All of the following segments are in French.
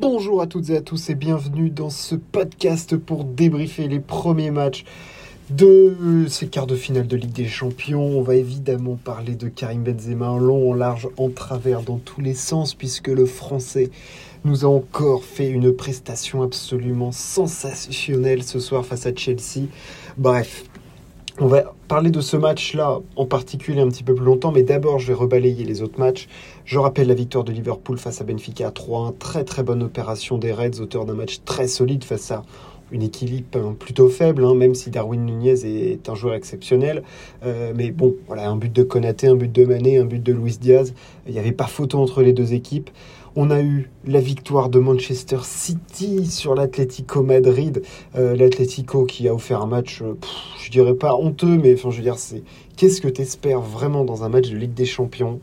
Bonjour à toutes et à tous et bienvenue dans ce podcast pour débriefer les premiers matchs de ces quarts de finale de Ligue des Champions. On va évidemment parler de Karim Benzema en long, en large, en travers, dans tous les sens, puisque le Français nous a encore fait une prestation absolument sensationnelle ce soir face à Chelsea. Bref, on va parler de ce match-là en particulier un petit peu plus longtemps, mais d'abord je vais rebalayer les autres matchs. Je rappelle la victoire de Liverpool face à Benfica à 3-1, très très bonne opération des Reds, auteur d'un match très solide face à une équilibre hein, plutôt faible, hein, même si Darwin Nunez est un joueur exceptionnel. Euh, mais bon, voilà, un but de Konaté, un but de Mané, un but de Luis Diaz. Il n'y avait pas photo entre les deux équipes. On a eu la victoire de Manchester City sur l'Atlético Madrid. Euh, L'Atlético qui a offert un match, euh, je dirais pas honteux, mais enfin, je veux dire, c'est qu'est-ce que tu espères vraiment dans un match de Ligue des Champions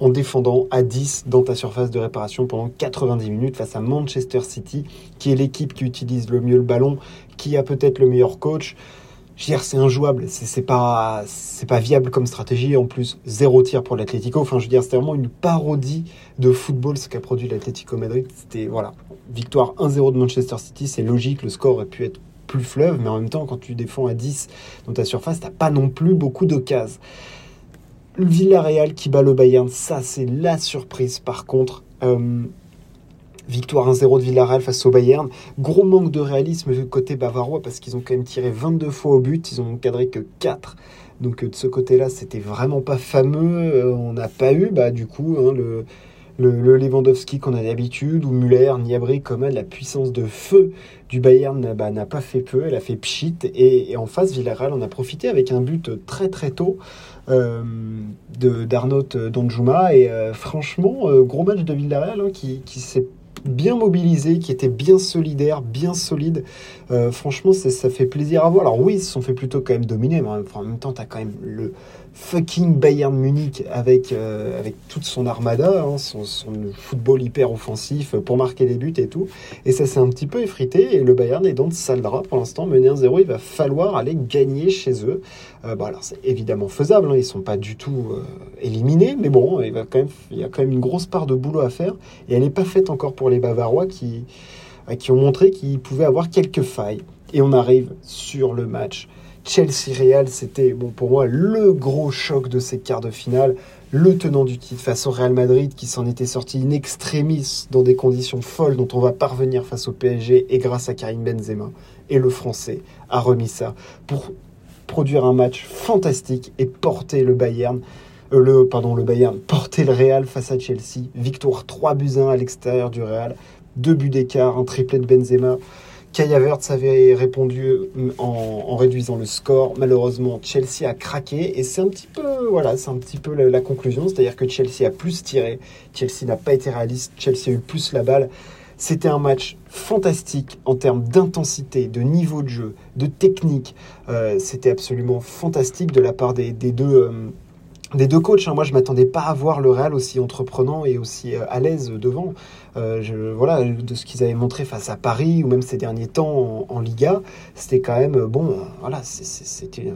en défendant à 10 dans ta surface de réparation pendant 90 minutes face à Manchester City, qui est l'équipe qui utilise le mieux le ballon, qui a peut-être le meilleur coach? Je veux dire, c'est injouable, c'est pas, pas viable comme stratégie. En plus, zéro tir pour l'Atlético. Enfin, je veux dire, c'était vraiment une parodie de football ce qu'a produit l'Atlético Madrid. C'était, voilà, victoire 1-0 de Manchester City, c'est logique, le score aurait pu être plus fleuve, mais en même temps, quand tu défends à 10 dans ta surface, t'as pas non plus beaucoup d'occasions. Le Villarreal qui bat le Bayern, ça c'est la surprise par contre. Euh, victoire 1-0 de Villarreal face au Bayern. Gros manque de réalisme du côté bavarois parce qu'ils ont quand même tiré 22 fois au but, ils ont cadré que 4. Donc euh, de ce côté-là, c'était vraiment pas fameux. Euh, on n'a pas eu, bah, du coup, hein, le, le, Lewandowski qu'on a d'habitude, ou Muller, Niabri, comme la puissance de feu du Bayern bah, n'a pas fait peu, elle a fait pchit. Et, en face, Villarreal en a profité avec un but très très tôt euh, d'Arnaud Donjuma. Et euh, franchement, gros match de Villarreal hein, qui, qui s'est bien mobilisé, qui était bien solidaire, bien solide. Euh, franchement, ça fait plaisir à voir. Alors oui, ils se sont fait plutôt quand même dominer, mais en même temps, tu as quand même le fucking Bayern Munich avec, euh, avec toute son armada, hein, son, football hyper offensif pour marquer des buts et tout. Et ça s'est un petit peu effrité et le Bayern est dans de sale drap pour l'instant. Mené 1-0, il va falloir aller gagner chez eux. Euh, bon, alors c'est évidemment faisable, hein, ils sont pas du tout euh, éliminés, mais bon, il, il y a quand même une grosse part de boulot à faire et elle n'est pas faite encore pour les Bavarois qui, qui ont montré qu'ils pouvaient avoir quelques failles. Et on arrive sur le match Chelsea-Real, c'était bon, pour moi le gros choc de ces quarts de finale. Le tenant du titre face au Real Madrid qui s'en était sorti in extremis dans des conditions folles dont on va parvenir face au PSG et grâce à Karim Benzema. Et le Français a remis ça pour produire un match fantastique et porter le Bayern euh, le, pardon, le Bayern, porter le Real face à Chelsea. Victoire 3 buts 1 à l'extérieur du Real. Deux buts d'écart, un triplé de Benzema. Kai avait répondu euh, en, réduisant le score. Malheureusement, Chelsea a craqué et c'est un petit peu, voilà, c'est un petit peu la, conclusion, c'est-à-dire que Chelsea a plus tiré, Chelsea n'a pas été réaliste, Chelsea a eu plus la balle. C'était un match fantastique en termes d'intensité, de niveau de jeu, de technique. Euh, c'était absolument fantastique de la part des, deux. Euh, des deux coachs, hein. moi je m'attendais pas à voir le Real aussi entreprenant et aussi à l'aise devant. Euh, je, voilà, de ce qu'ils avaient montré face à Paris ou même ces derniers temps en, Liga, c'était quand même bon. Voilà, c'était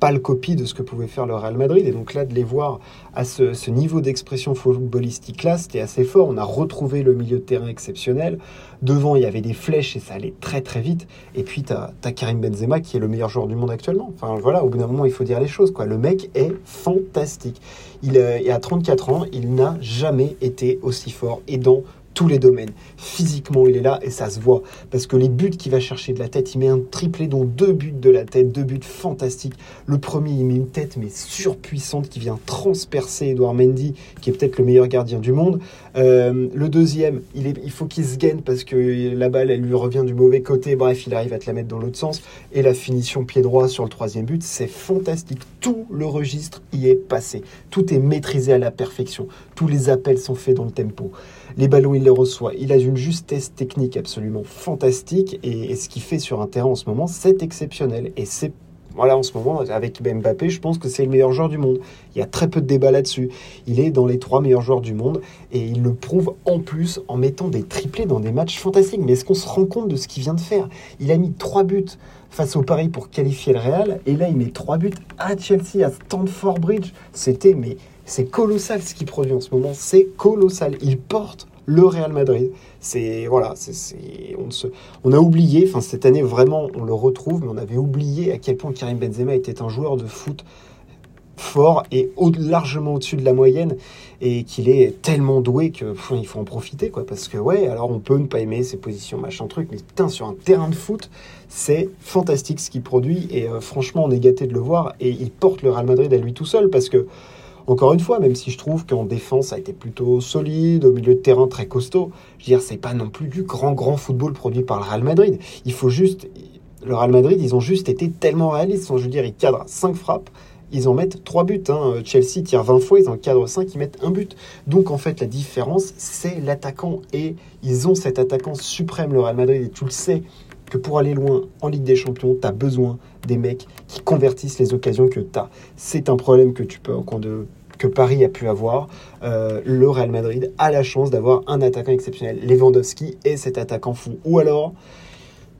pas le copie de ce que pouvait faire le Real Madrid. Et donc là, de les voir à ce, niveau d'expression footballistique-là, c'était assez fort. On a retrouvé le milieu de terrain exceptionnel. Devant, il y avait des flèches et ça allait très très vite. Et puis, tu as, Karim Benzema qui est le meilleur joueur du monde actuellement. Enfin voilà, au bout d'un moment, il faut dire les choses. Quoi. Le mec est fantastique. Il est à 34 ans, il n'a jamais été aussi fort. Et dans tous les domaines. Physiquement, il est là et ça se voit. Parce que les buts qu'il va chercher de la tête, il met un triplé, dont deux buts de la tête, deux buts fantastiques. Le premier, il met une tête mais surpuissante qui vient transpercer Edouard Mendy, qui est peut-être le meilleur gardien du monde. Euh, le deuxième, il, il faut qu'il se gaine parce que la balle, elle lui revient du mauvais côté. Bref, il arrive à te la mettre dans l'autre sens. Et la finition pied droit sur le troisième but, c'est fantastique. Tout le registre y est passé. Tout est maîtrisé à la perfection. Tous les appels sont faits dans le tempo. Les ballons, il les reçoit. Il a une justesse technique absolument fantastique. Et, ce qu'il fait sur un terrain en ce moment, c'est exceptionnel. Et c'est voilà, en ce moment, avec Mbappé, je pense que c'est le meilleur joueur du monde. Il y a très peu de débat là-dessus. Il est dans les trois meilleurs joueurs du monde et il le prouve en plus en mettant des triplés dans des matchs fantastiques. Mais est-ce qu'on se rend compte de ce qu'il vient de faire? Il a mis trois buts face au Paris pour qualifier le Real et là il met trois buts à Chelsea, à Stamford Bridge. C'était mais c'est colossal ce qu'il produit en ce moment, c'est colossal. Il porte le Real Madrid. C'est voilà, c'est on, se, on a oublié. Enfin cette année vraiment, on le retrouve, mais on avait oublié à quel point Karim Benzema était un joueur de foot fort et largement au-dessus de la moyenne et qu'il est tellement doué que il faut en profiter quoi parce que ouais alors on peut ne pas aimer ses positions machin truc mais putain sur un terrain de foot c'est fantastique ce qu'il produit et euh, franchement on est gâté de le voir et il porte le Real Madrid à lui tout seul parce que encore une fois, même si je trouve qu'en défense, ça a été plutôt solide, au milieu de terrain très costaud, je veux dire, c'est pas non plus du grand, grand football produit par le Real Madrid. Il faut juste. Le Real Madrid, ils ont juste été tellement réalistes. Je veux dire, ils cadrent 5 frappes, ils en mettent 3 buts. Hein. Chelsea tire 20 fois, ils en cadrent 5, ils mettent un but. Donc en fait, la différence, c'est l'attaquant. Et ils ont cet attaquant suprême, le Real Madrid, et tu le sais que pour aller loin en Ligue des Champions, tu as besoin des mecs qui convertissent les occasions que tu as. C'est un problème que tu peux que Paris a pu avoir. Euh, le Real Madrid a la chance d'avoir un attaquant exceptionnel. Lewandowski est cet attaquant fou. Ou alors,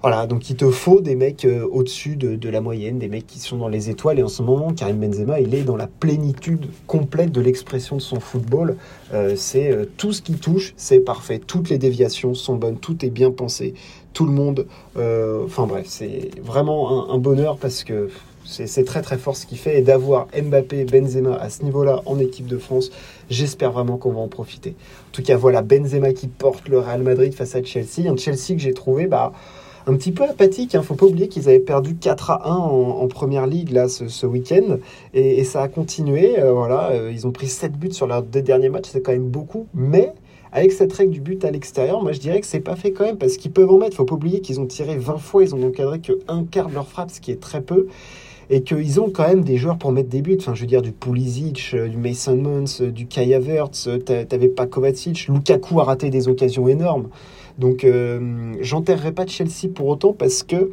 voilà, donc il te faut des mecs euh, au-dessus de, la moyenne, des mecs qui sont dans les étoiles. Et en ce moment, Karim Benzema, il est dans la plénitude complète de l'expression de son football. Euh, c'est tout ce qui touche, c'est parfait. Toutes les déviations sont bonnes, tout est bien pensé. Tout le monde, enfin bref, c'est vraiment un, bonheur parce que c'est très très fort ce qu'il fait. Et d'avoir Mbappé, Benzema à ce niveau-là en équipe de France, j'espère vraiment qu'on va en profiter. En tout cas, voilà Benzema qui porte le Real Madrid face à Chelsea. Un Chelsea que j'ai trouvé, bah un petit peu apathique. Il hein. ne faut pas oublier qu'ils avaient perdu 4 à 1 en, première ligue là, ce, week-end. Et, ça a continué. Euh, voilà, euh, ils ont pris 7 buts sur leurs deux derniers matchs. C'est quand même beaucoup. Mais avec cette règle du but à l'extérieur, moi je dirais que c'est pas fait quand même parce qu'ils peuvent en mettre. Il faut pas oublier qu'ils ont tiré 20 fois. Ils ont encadré que un quart de leur frappe, ce qui est très peu et qu'ils ont quand même des joueurs pour mettre des buts. Enfin, je veux dire, du Pulisic, euh, du Mason Mons, du Kai Havertz, t'avais pas Kovacic, Lukaku a raté des occasions énormes. Donc, euh, j'enterrerai pas de Chelsea pour autant parce que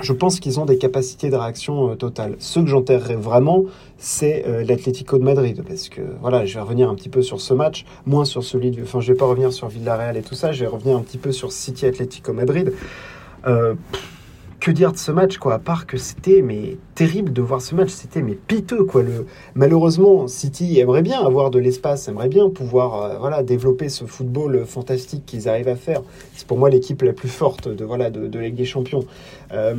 je pense qu'ils ont des capacités de réaction euh, totales. Ce que j'enterrerai vraiment, c'est euh, l'Atlético de Madrid. Parce que, voilà, je vais revenir un petit peu sur ce match, moins sur celui de... Enfin, je vais pas revenir sur Villarreal et tout ça, je vais revenir un petit peu sur City Atlético Madrid. Euh, que dire de ce match, quoi, à part que c'était mais terrible de voir ce match, c'était mais piteux, quoi. Le, malheureusement, City aimerait bien avoir de l'espace, aimerait bien pouvoir euh, voilà, développer ce football fantastique qu'ils arrivent à faire. C'est pour moi l'équipe la plus forte de, voilà, de, de Ligue des Champions. Euh,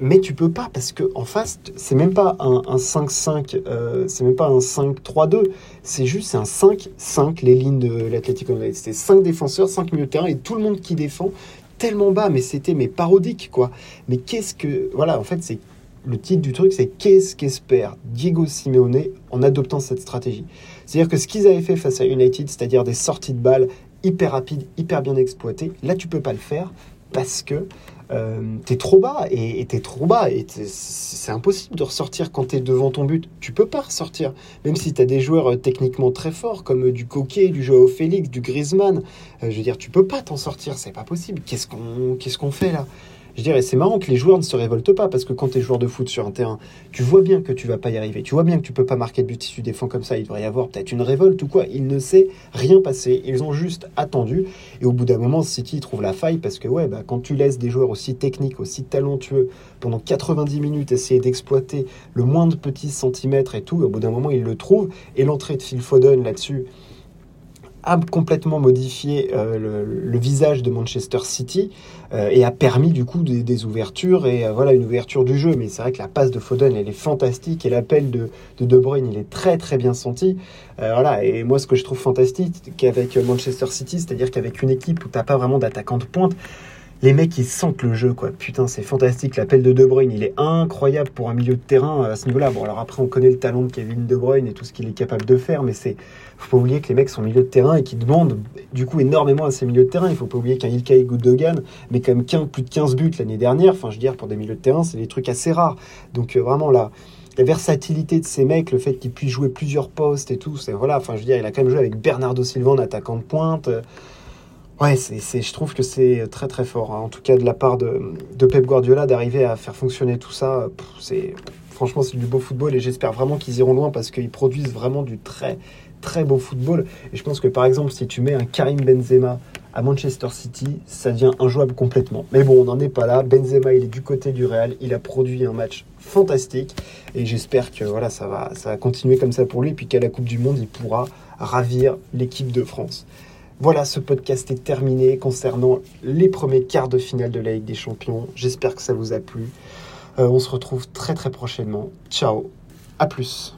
mais tu peux pas parce que en face, c'est même pas un, 5-5, euh, c'est même pas un 5-3-2, c'est juste un 5-5 les lignes de l'Atlético Madrid. C'était 5 défenseurs, 5 milieux de terrain et tout le monde qui défend tellement bas, mais c'était mais parodique quoi. Mais qu'est-ce que voilà, en fait c'est le titre du truc, c'est qu'est-ce qu'espère Diego Simeone en adoptant cette stratégie. C'est-à-dire que ce qu'ils avaient fait face à United, c'est-à-dire des sorties de balles hyper rapides, hyper bien exploitées, là tu peux pas le faire parce que euh, t'es trop bas et t'es trop bas et c'est impossible de ressortir quand t'es devant ton but. Tu peux pas ressortir, même si t'as des joueurs euh, techniquement très forts comme euh, du Coquet, du Joao Félix, du Griezmann. je veux dire, tu peux pas t'en sortir, c'est pas possible. Qu'est-ce qu'on qu'est-ce qu'on fait là? Je dirais, c'est marrant que les joueurs ne se révoltent pas parce que quand tu es joueur de foot sur un terrain, tu vois bien que tu vas pas y arriver. Tu vois bien que tu peux pas marquer de but si tu défends comme ça. Il devrait y avoir peut-être une révolte ou quoi. Il ne s'est rien passé. Ils ont juste attendu. Et au bout d'un moment, City trouve la faille parce que, ouais, bah, quand tu laisses des joueurs aussi techniques, aussi talentueux pendant 90 minutes essayer d'exploiter le moindre petit centimètre et tout, au bout d'un moment, ils le trouvent. Et l'entrée de Phil Foden là-dessus, a complètement modifié euh, le, visage de Manchester City euh, et a permis du coup des, ouvertures et euh, voilà une ouverture du jeu. Mais c'est vrai que la passe de Foden elle est fantastique et l'appel de, de, de Bruyne il est très très bien senti. voilà et moi ce que je trouve fantastique qu'avec Manchester City, c'est-à-dire qu'avec une équipe où t'as pas vraiment d'attaquant de pointe, les mecs ils sentent le jeu quoi. Putain, c'est fantastique. L'appel de De Bruyne, il est incroyable pour un milieu de terrain à ce niveau-là. Bon, alors après on connaît le talent de Kevin De Bruyne et tout ce qu'il est capable de faire, mais c'est faut pas oublier que les mecs sont milieu de terrain et qui demandent du coup énormément à ces milieux de terrain. Il faut pas oublier qu'un Ilkay Gundogan met quand même plus de 15 buts l'année dernière. Enfin, je veux dire pour des milieux de terrain, c'est des trucs assez rares. Donc euh, vraiment là la versatilité de ces mecs, le fait qu'ils puissent jouer plusieurs postes et tout, c'est voilà, enfin je veux dire, il a quand même joué avec Bernardo Silva en attaquant de pointe. Ouais, c'est, je trouve que c'est très très fort. Hein. En tout cas, de la part de, de Pep Guardiola, d'arriver à faire fonctionner tout ça, c'est franchement c'est du beau football et j'espère vraiment qu'ils iront loin parce qu'ils produisent vraiment du très très beau football. Et je pense que par exemple, si tu mets un Karim Benzema à Manchester City, ça devient injouable complètement. Mais bon, on n'en est pas là. Benzema, il est du côté du Real. Il a produit un match fantastique et j'espère que voilà, ça va, ça va continuer comme ça pour lui. Puis qu'à la Coupe du Monde, il pourra ravir l'équipe de France. Voilà, ce podcast est terminé concernant les premiers quarts de finale de la Ligue des Champions. J'espère que ça vous a plu. Euh, on se retrouve très très prochainement. Ciao, à plus.